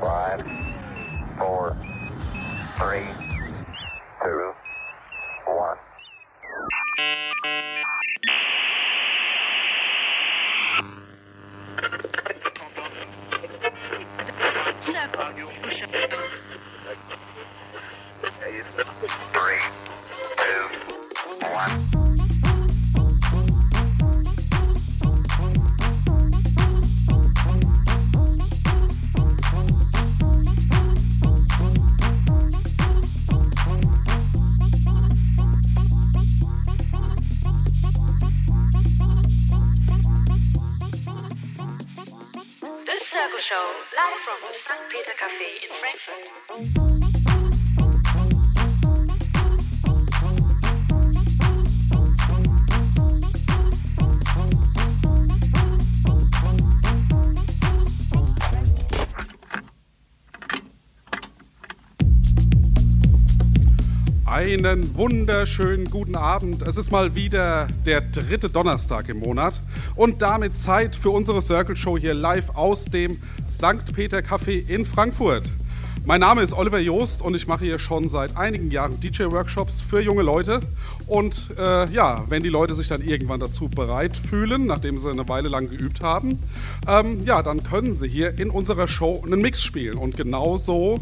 Five, four, three, two, one. Three, wunderschönen guten Abend. Es ist mal wieder der dritte Donnerstag im Monat und damit Zeit für unsere Circle Show hier live aus dem St. Peter Café in Frankfurt. Mein Name ist Oliver Joost und ich mache hier schon seit einigen Jahren DJ-Workshops für junge Leute. Und äh, ja, wenn die Leute sich dann irgendwann dazu bereit fühlen, nachdem sie eine Weile lang geübt haben, ähm, ja, dann können sie hier in unserer Show einen Mix spielen. Und genau so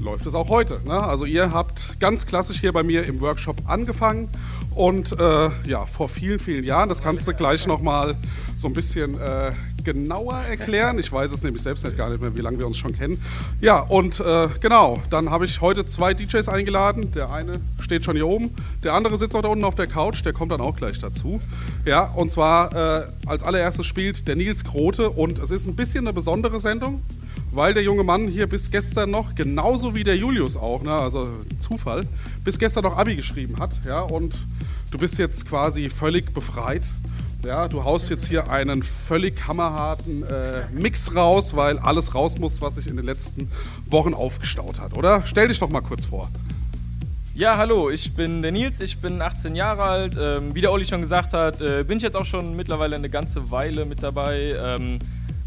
läuft es auch heute. Ne? Also ihr habt ganz klassisch hier bei mir im Workshop angefangen und äh, ja, vor vielen, vielen Jahren, das kannst du gleich nochmal so ein bisschen äh, genauer erklären. Ich weiß es nämlich selbst nicht gar nicht mehr, wie lange wir uns schon kennen. Ja, und äh, genau, dann habe ich heute zwei DJs eingeladen. Der eine steht schon hier oben, der andere sitzt noch da unten auf der Couch, der kommt dann auch gleich dazu. Ja, und zwar äh, als allererstes spielt der Nils Grote und es ist ein bisschen eine besondere Sendung weil der junge Mann hier bis gestern noch, genauso wie der Julius auch, ne, also Zufall, bis gestern noch Abi geschrieben hat, ja, und du bist jetzt quasi völlig befreit. Ja, du haust jetzt hier einen völlig hammerharten äh, Mix raus, weil alles raus muss, was sich in den letzten Wochen aufgestaut hat, oder? Stell dich doch mal kurz vor. Ja, hallo, ich bin der Nils, ich bin 18 Jahre alt. Ähm, wie der Olli schon gesagt hat, äh, bin ich jetzt auch schon mittlerweile eine ganze Weile mit dabei. Ähm,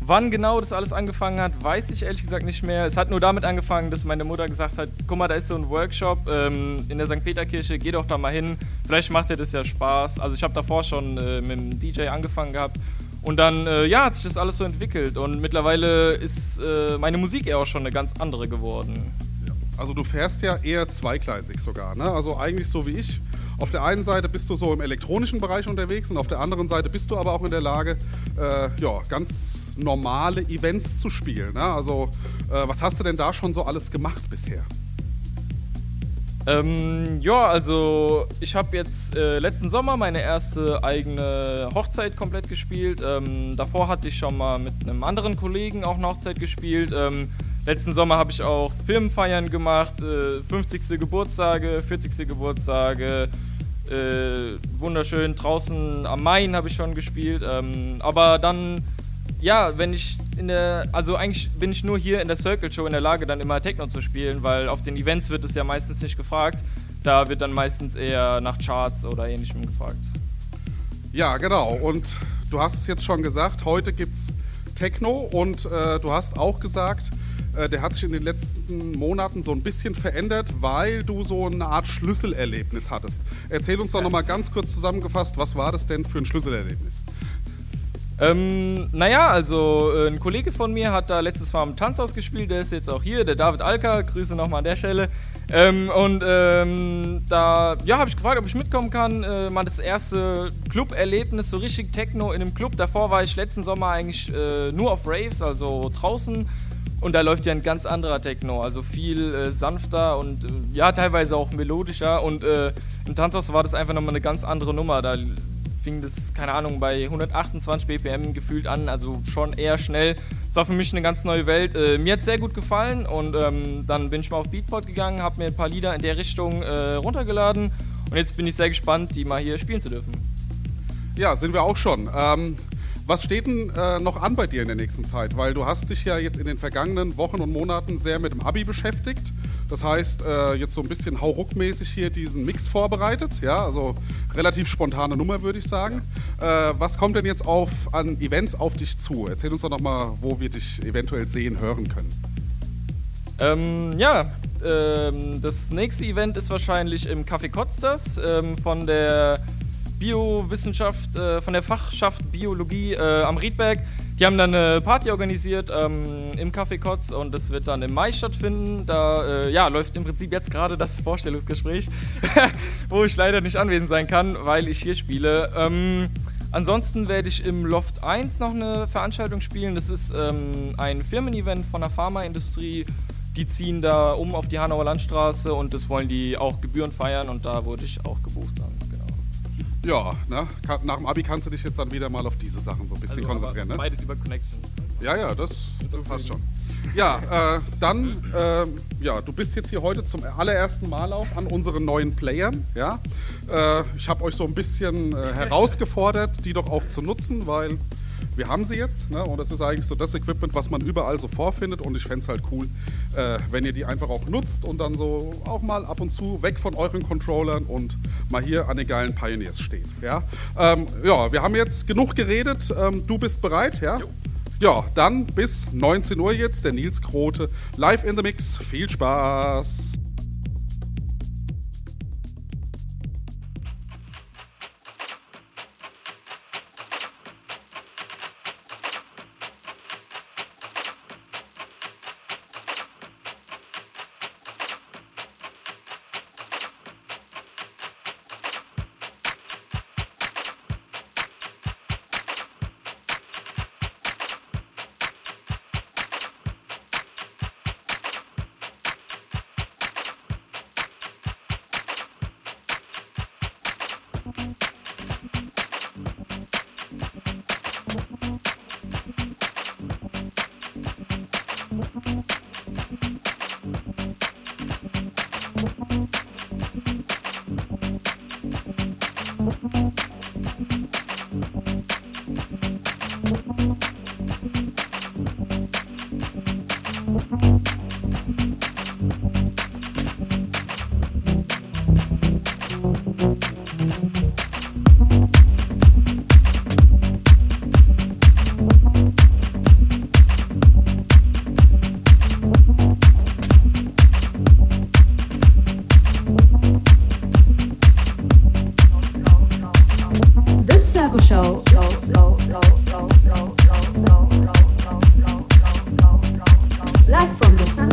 wann genau das alles angefangen hat, weiß ich ehrlich gesagt nicht mehr. Es hat nur damit angefangen, dass meine Mutter gesagt hat, guck mal, da ist so ein Workshop ähm, in der St. Peter-Kirche, geh doch da mal hin, vielleicht macht dir das ja Spaß. Also ich habe davor schon äh, mit dem DJ angefangen gehabt. Und dann, äh, ja, hat sich das alles so entwickelt. Und mittlerweile ist äh, meine Musik eher auch schon eine ganz andere geworden. Also du fährst ja eher zweigleisig sogar, ne? Also eigentlich so wie ich. Auf der einen Seite bist du so im elektronischen Bereich unterwegs und auf der anderen Seite bist du aber auch in der Lage, äh, ja, ganz normale Events zu spielen. Ne? Also äh, was hast du denn da schon so alles gemacht bisher? Ähm, ja, also ich habe jetzt äh, letzten Sommer meine erste eigene Hochzeit komplett gespielt. Ähm, davor hatte ich schon mal mit einem anderen Kollegen auch eine Hochzeit gespielt. Ähm, letzten Sommer habe ich auch Firmenfeiern gemacht, äh, 50. Geburtstage, 40. Geburtstage. Äh, wunderschön draußen am Main habe ich schon gespielt. Ähm, aber dann ja, wenn ich in der, also eigentlich bin ich nur hier in der Circle Show in der Lage, dann immer Techno zu spielen, weil auf den Events wird es ja meistens nicht gefragt. Da wird dann meistens eher nach Charts oder ähnlichem gefragt. Ja, genau. Und du hast es jetzt schon gesagt, heute gibt es Techno und äh, du hast auch gesagt, äh, der hat sich in den letzten Monaten so ein bisschen verändert, weil du so eine Art Schlüsselerlebnis hattest. Erzähl uns doch nochmal ganz kurz zusammengefasst, was war das denn für ein Schlüsselerlebnis? Ähm, naja, also äh, ein Kollege von mir hat da letztes Mal im Tanzhaus gespielt, der ist jetzt auch hier, der David Alka, Grüße nochmal an der Stelle. Ähm, und ähm, da ja, habe ich gefragt, ob ich mitkommen kann. Äh, mal das erste Club-Erlebnis, so richtig Techno in einem Club. Davor war ich letzten Sommer eigentlich äh, nur auf Raves, also draußen. Und da läuft ja ein ganz anderer Techno, also viel äh, sanfter und äh, ja, teilweise auch melodischer. Und äh, im Tanzhaus war das einfach nochmal eine ganz andere Nummer. Da fing das, keine Ahnung, bei 128 BPM gefühlt an, also schon eher schnell. Das war für mich eine ganz neue Welt. Äh, mir hat sehr gut gefallen und ähm, dann bin ich mal auf Beatport gegangen, habe mir ein paar Lieder in der Richtung äh, runtergeladen und jetzt bin ich sehr gespannt, die mal hier spielen zu dürfen. Ja, sind wir auch schon. Ähm, was steht denn äh, noch an bei dir in der nächsten Zeit? Weil du hast dich ja jetzt in den vergangenen Wochen und Monaten sehr mit dem Abi beschäftigt. Das heißt, äh, jetzt so ein bisschen hauruckmäßig hier diesen Mix vorbereitet. Ja, also relativ spontane Nummer, würde ich sagen. Äh, was kommt denn jetzt auf, an Events auf dich zu? Erzähl uns doch nochmal, wo wir dich eventuell sehen, hören können. Ähm, ja, ähm, das nächste Event ist wahrscheinlich im Café Kotzdas ähm, von der Biowissenschaft, äh, von der Fachschaft Biologie äh, am Riedberg. Die haben dann eine Party organisiert ähm, im Café Kotz und das wird dann im Mai stattfinden. Da äh, ja, läuft im Prinzip jetzt gerade das Vorstellungsgespräch, wo ich leider nicht anwesend sein kann, weil ich hier spiele. Ähm, ansonsten werde ich im Loft 1 noch eine Veranstaltung spielen. Das ist ähm, ein Firmen-Event von der Pharmaindustrie. Die ziehen da um auf die Hanauer Landstraße und das wollen die auch Gebühren feiern und da wurde ich auch gebucht dann. Ja, ne? Nach dem Abi kannst du dich jetzt dann wieder mal auf diese Sachen so ein bisschen Also, konzentrieren, ne? Beides über Connections. Ja, ja, das, das passt schon. Ja, äh, dann, äh, ja, du bist jetzt hier heute zum allerersten Mal auch an unseren neuen Playern, ja. Äh, ich habe euch so ein bisschen äh, herausgefordert, die doch auch zu nutzen, weil wir haben sie jetzt, ne? Und das ist eigentlich so das Equipment, was man überall so vorfindet und ich fände es halt cool, äh, wenn ihr die einfach auch nutzt und dann so auch mal ab und zu weg von euren Controllern und mal hier an den geilen Pioneers steht, ja. Ähm, ja, wir haben jetzt genug geredet, ähm, du bist bereit, ja? Ja, dann bis 19 Uhr jetzt der Nils Krote live in the Mix. Viel Spaß!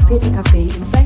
Pedro Café.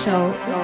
The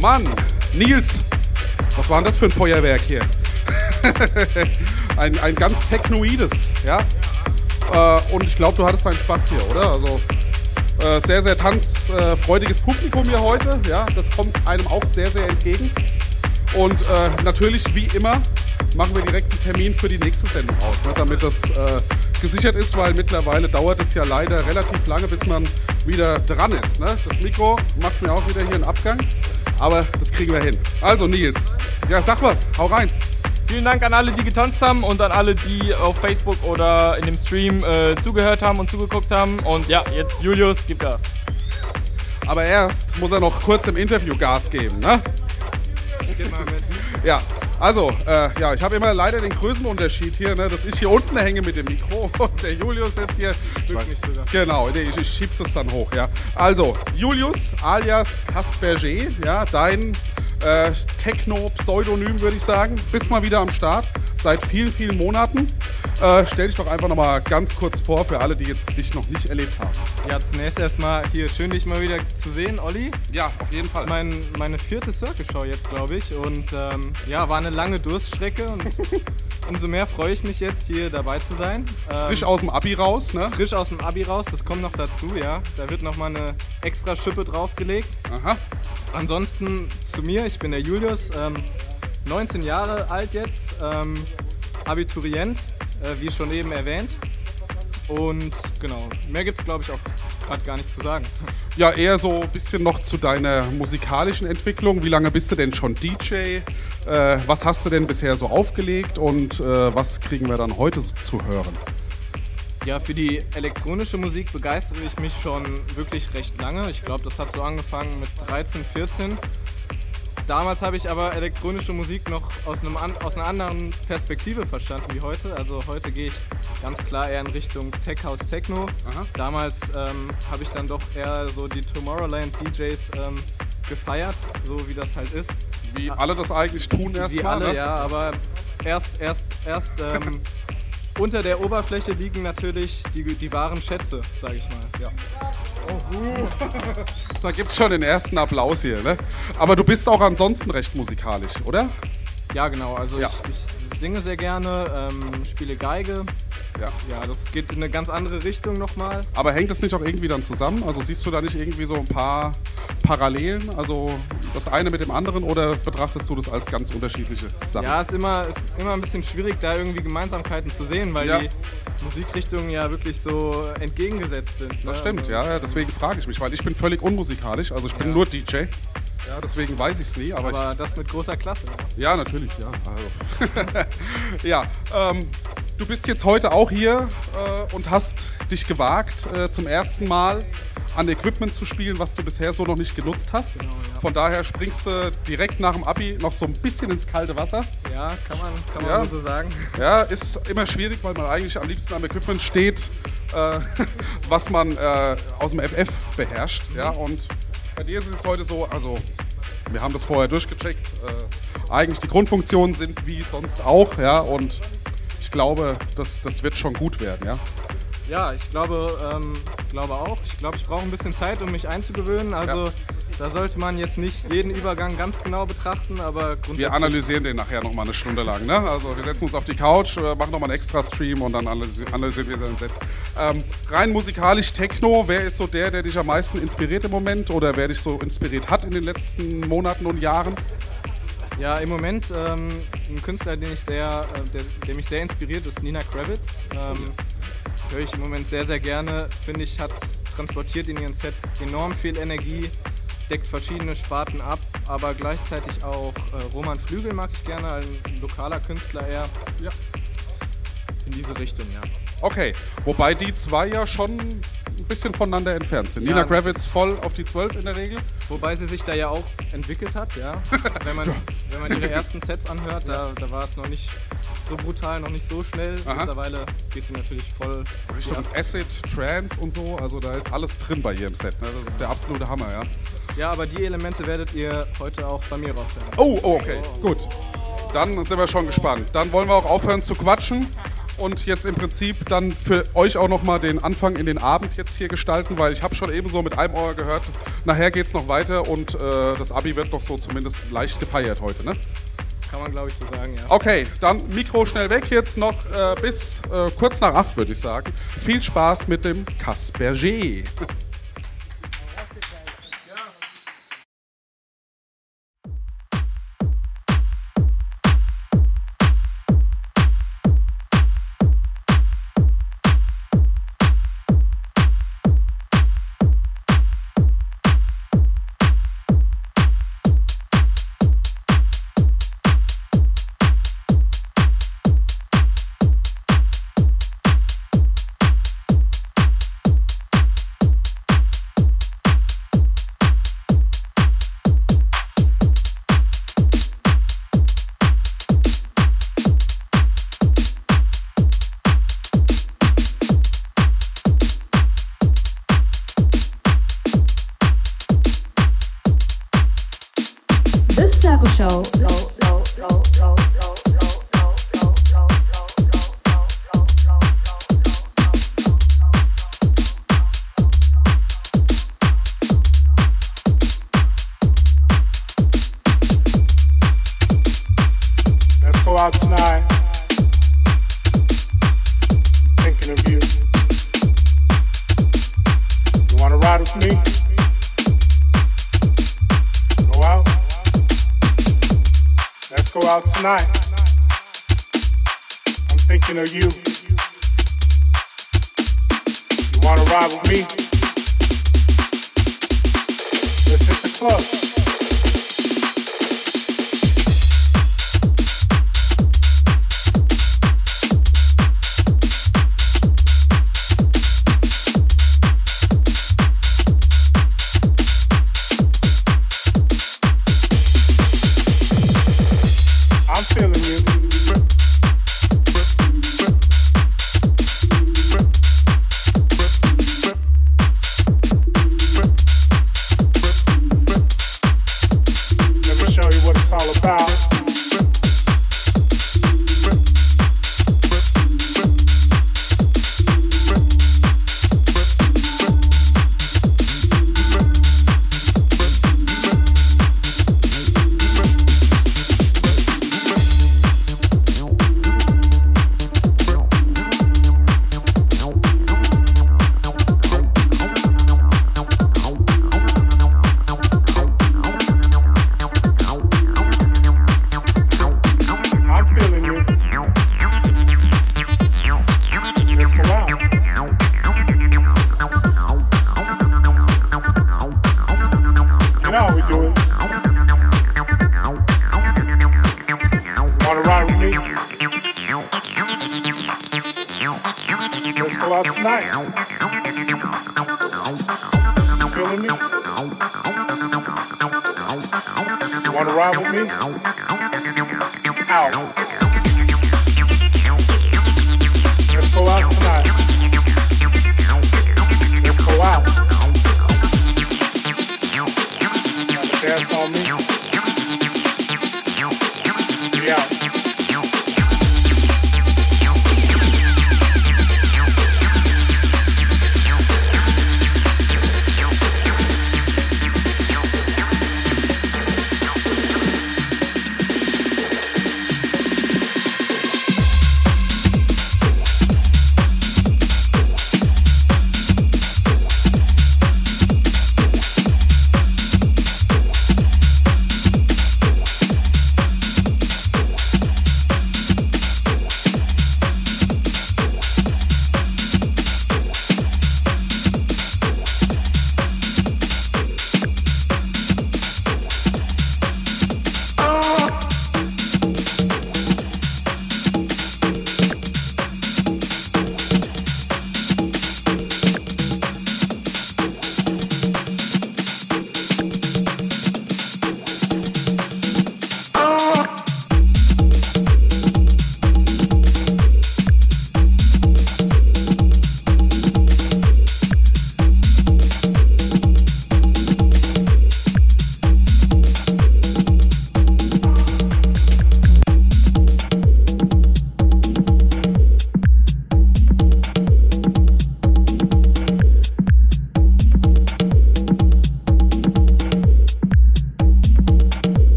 Mann! Nils, was war denn das für ein Feuerwerk hier? ein, ein ganz technoides, ja? Äh, und ich glaube, du hattest deinen Spaß hier, oder? Also äh, sehr, sehr tanzfreudiges Publikum hier heute, ja? Das kommt einem auch sehr, sehr entgegen. Und äh, natürlich, wie immer, machen wir direkt einen Termin für die nächste Sendung aus, ne? damit das äh, gesichert ist, weil mittlerweile dauert es ja leider relativ lange, bis man wieder dran ist. Ne? Das Mikro macht mir auch wieder hier einen Abgang, aber das kriegen wir hin. Also Nils, ja sag was, hau rein. Vielen Dank an alle, die getanzt haben und an alle, die auf Facebook oder in dem Stream äh, zugehört haben und zugeguckt haben. Und ja, jetzt Julius, gib Gas. Aber erst muss er noch kurz im Interview Gas geben, ne? Ja, also, äh, ja, ich habe immer leider den Größenunterschied hier, ne, dass ich hier unten hänge mit dem Mikro und der Julius jetzt hier. nicht sogar. Genau, nee, ich, ich schieb das dann hoch, ja. Also, Julius alias Kasperger, ja, dein äh, Techno-Pseudonym, würde ich sagen. Bist mal wieder am Start, seit vielen, vielen Monaten. Äh, stell dich doch einfach nochmal ganz kurz vor für alle, die jetzt dich noch nicht erlebt haben. Ja, zunächst erstmal hier schön, dich mal wieder zu sehen, Olli. Ja, auf jeden Fall. Mein, meine vierte Circle-Show jetzt, glaube ich. Und ähm, ja, war eine lange Durststrecke und umso mehr freue ich mich jetzt, hier dabei zu sein. Ähm, Frisch aus dem Abi raus, ne? frisch aus dem Abi raus, das kommt noch dazu, ja. Da wird nochmal eine extra Schippe draufgelegt. Aha. Ansonsten zu mir, ich bin der Julius, ähm, 19 Jahre alt jetzt, ähm, Abiturient, äh, wie schon eben erwähnt. Und genau, mehr gibt es glaube ich auch gerade gar nicht zu sagen. Ja, eher so ein bisschen noch zu deiner musikalischen Entwicklung. Wie lange bist du denn schon DJ? Äh, was hast du denn bisher so aufgelegt und äh, was kriegen wir dann heute zu hören? Ja, für die elektronische Musik begeistere ich mich schon wirklich recht lange. Ich glaube, das hat so angefangen mit 13, 14. Damals habe ich aber elektronische Musik noch aus, einem aus einer anderen Perspektive verstanden wie heute. Also heute gehe ich ganz klar eher in Richtung Tech House Techno. Aha. Damals ähm, habe ich dann doch eher so die Tomorrowland DJs ähm, gefeiert, so wie das halt ist. Wie alle das eigentlich tun Wie erstmal. alle, ne? ja, aber erst, erst, erst ähm, unter der Oberfläche liegen natürlich die, die wahren Schätze, sage ich mal. Ja. Da gibt es schon den ersten Applaus hier. Ne? Aber du bist auch ansonsten recht musikalisch, oder? Ja, genau. Also Ja. Ich, ich singe sehr gerne, ähm, spiele Geige. Ja. Ja, das geht in eine ganz andere Richtung nochmal. Aber hängt das nicht auch irgendwie dann zusammen? Also siehst du da nicht irgendwie so ein paar Parallelen? Also das eine mit dem anderen oder betrachtest du das als ganz unterschiedliche Sachen? Ja, ist immer, ist immer ein bisschen schwierig, da irgendwie Gemeinsamkeiten zu sehen, weil Ja. die Musikrichtungen ja wirklich so entgegengesetzt sind. ne? Das stimmt, Also, ja, ja, deswegen frage ich mich, weil ich bin völlig unmusikalisch, also ich bin Ja. nur DJ. Ja, deswegen weiß ich es nie, aber, Aber das mit großer Klasse. ich, ja, natürlich, ja. Also. ja, ähm, du bist jetzt heute auch hier äh, und hast dich gewagt, äh, zum ersten Mal an Equipment zu spielen, was du bisher so noch nicht genutzt hast. Von daher springst du direkt nach dem Abi noch so ein bisschen ins kalte Wasser. Ja, kann man, kann man Ja. so sagen. Ja, ist immer schwierig, weil man eigentlich am liebsten am Equipment steht, äh, was man äh, aus dem FF beherrscht. Ja, und bei dir ist es heute so, also wir haben das vorher durchgecheckt. Äh, eigentlich die Grundfunktionen sind wie sonst auch, ja, und ich glaube, das, das wird schon gut werden, ja. Ja, ich glaube, ähm, glaube auch. Ich glaube, ich brauche ein bisschen Zeit, um mich einzugewöhnen. Also Ja. Da sollte man jetzt nicht jeden Übergang ganz genau betrachten, aber grundsätzlich. Wir analysieren den nachher nochmal eine Stunde lang. Ne? Also wir setzen uns auf die Couch, äh, machen nochmal einen extra Stream und dann analysi- analysieren wir sein Set. Ähm, rein musikalisch Techno, wer ist so der, der dich am meisten inspiriert im Moment oder wer dich so inspiriert hat in den letzten Monaten und Jahren? Ja, im Moment ähm, ein Künstler, den ich sehr, äh, der, der mich sehr inspiriert, ist Nina Kravitz. Ähm, Höre ich im Moment sehr, sehr gerne. Finde ich, hat transportiert in ihren Sets enorm viel Energie, deckt verschiedene Sparten ab, aber gleichzeitig auch äh, Roman Flügel mag ich gerne, ein lokaler Künstler eher. Ja. In diese Richtung, ja. Okay, wobei die zwei ja schon ein bisschen voneinander entfernt sind. Ja. Nina Kravitz voll auf die 12 in der Regel. Wobei sie sich da ja auch entwickelt hat, ja. wenn, man, wenn man ihre ersten Sets anhört, da, da war es noch nicht so brutal, noch nicht so schnell. Aha. Mittlerweile geht sie natürlich voll Richtung ab. Acid, Trance und so. Also da ist alles drin bei ihr im Set. Ne? Das ist der absolute Hammer, ja. Ja, aber die Elemente werdet ihr heute auch bei mir raushören. Oh, oh, okay, gut. Dann sind wir schon gespannt. Dann wollen wir auch aufhören zu quatschen und jetzt im Prinzip dann für euch auch nochmal den Anfang in den Abend jetzt hier gestalten, weil ich habe schon eben so mit einem Ohr gehört, nachher geht es noch weiter und äh, das Abi wird noch so zumindest leicht gefeiert heute, ne? Kann man, glaube ich, so sagen, ja. Okay, dann Mikro schnell weg jetzt noch äh, bis äh, kurz nach acht, würde ich sagen. Viel Spaß mit dem Casper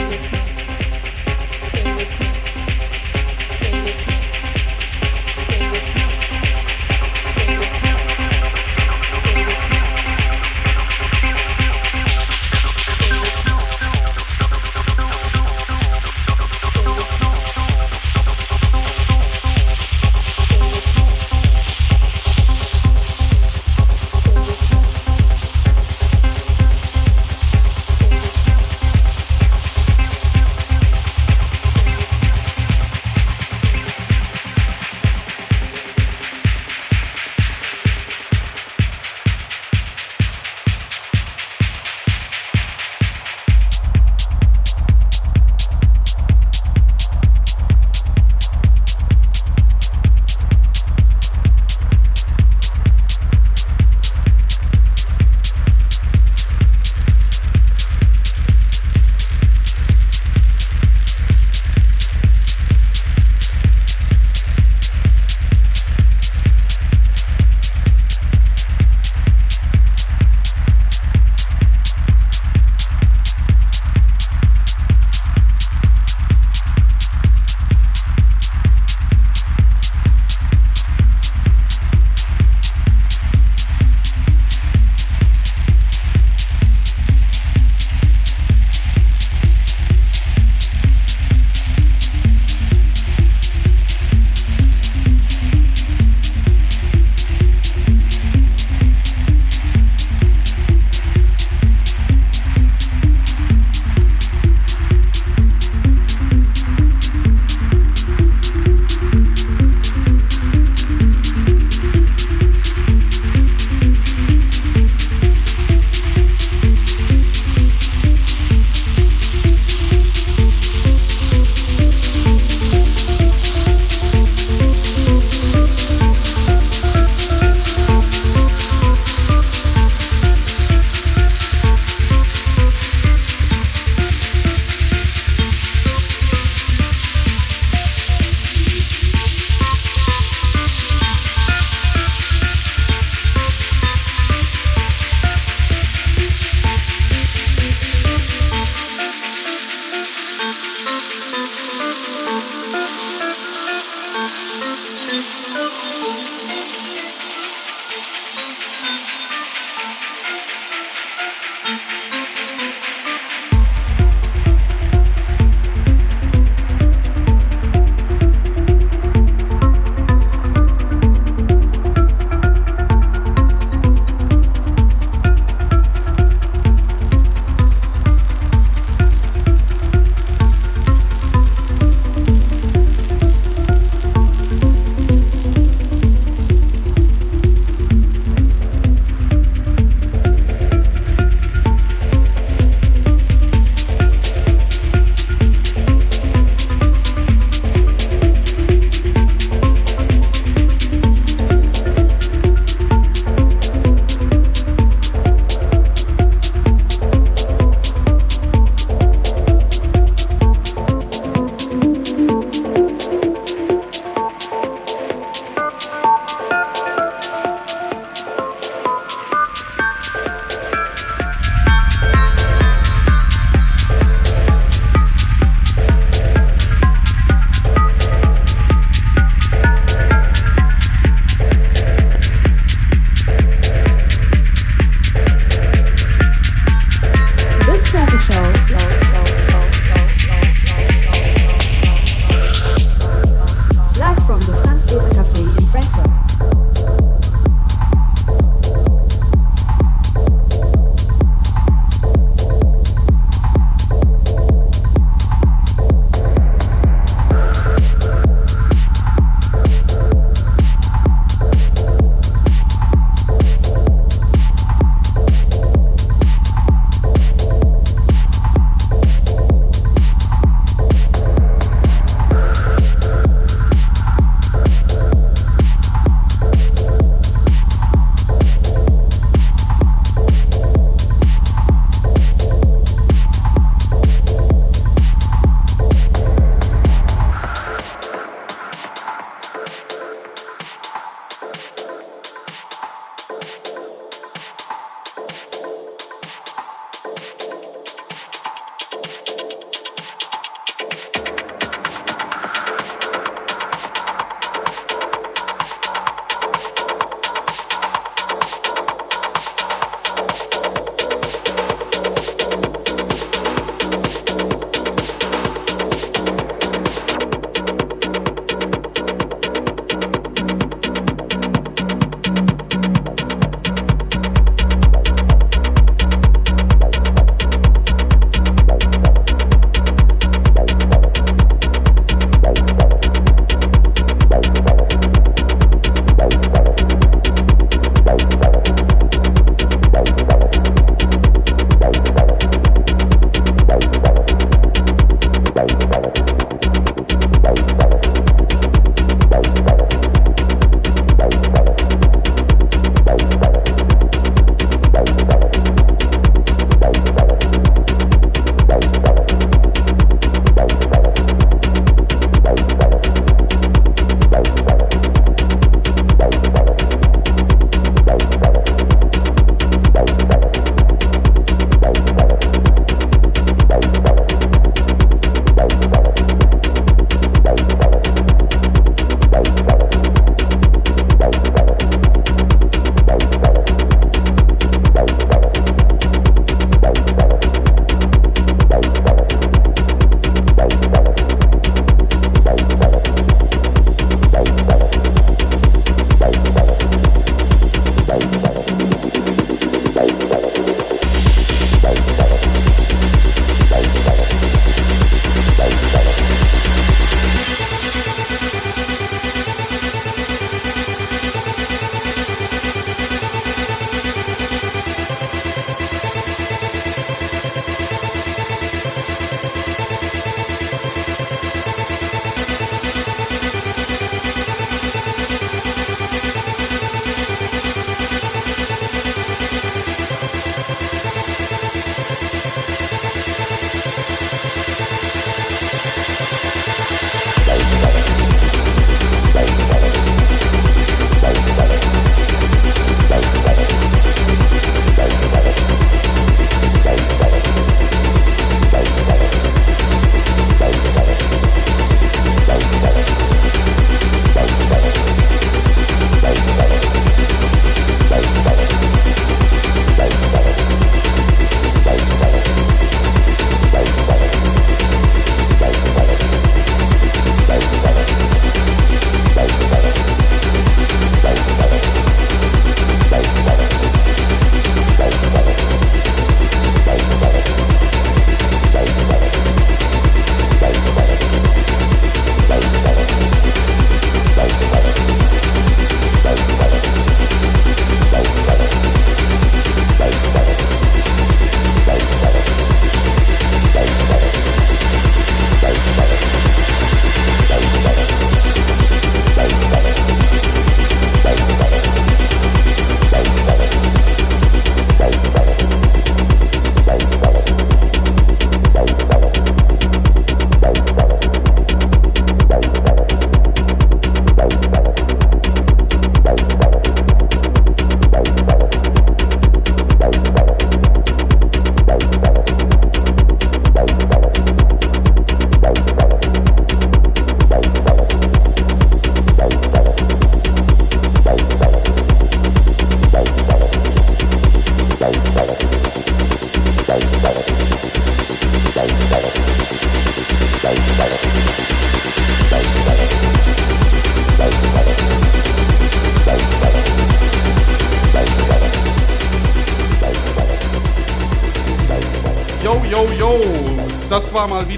Thank you.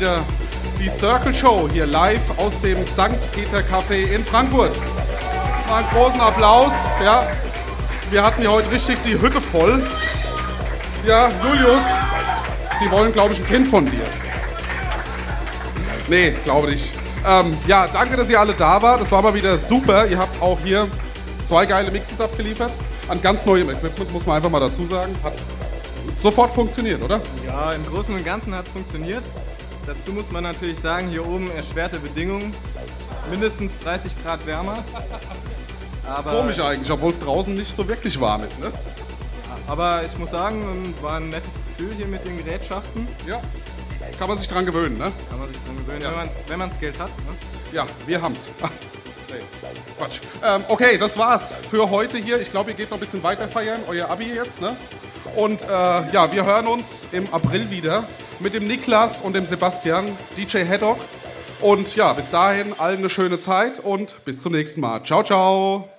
Wieder die Circle Show hier live aus dem St. Peter Café in Frankfurt. Mal einen großen Applaus. Ja, wir hatten hier heute richtig die Hütte voll. Ja, Julius, die wollen, glaube ich, ein Kind von dir. Nee, glaube nicht. Ähm, ja, danke, dass ihr alle da wart. Das war mal wieder super. Ihr habt auch hier zwei geile Mixes abgeliefert. An ganz neuem Equipment, muss man einfach mal dazu sagen. Hat sofort funktioniert, oder? Ja, im Großen und Ganzen hat es funktioniert. Dazu muss man natürlich sagen, hier oben erschwerte Bedingungen. Mindestens 30 Grad wärmer. Aber, Komisch eigentlich, obwohl es draußen nicht so wirklich warm ist, ne? aber ich muss sagen, war ein nettes Gefühl hier mit den Gerätschaften. Ja. Kann man sich dran gewöhnen, ne? Kann man sich dran gewöhnen, Ja. wenn man das Geld hat. Ne? Ja, wir haben's. Ah, nee, Quatsch. Ähm, okay, das war's für heute hier. Ich glaube, ihr geht noch ein bisschen weiter feiern, euer Abi jetzt, ne? Und äh, ja, wir hören uns im April wieder mit dem Niklas und dem Sebastian, DJ Haddock. Und ja, bis dahin allen eine schöne Zeit und bis zum nächsten Mal. Ciao, ciao.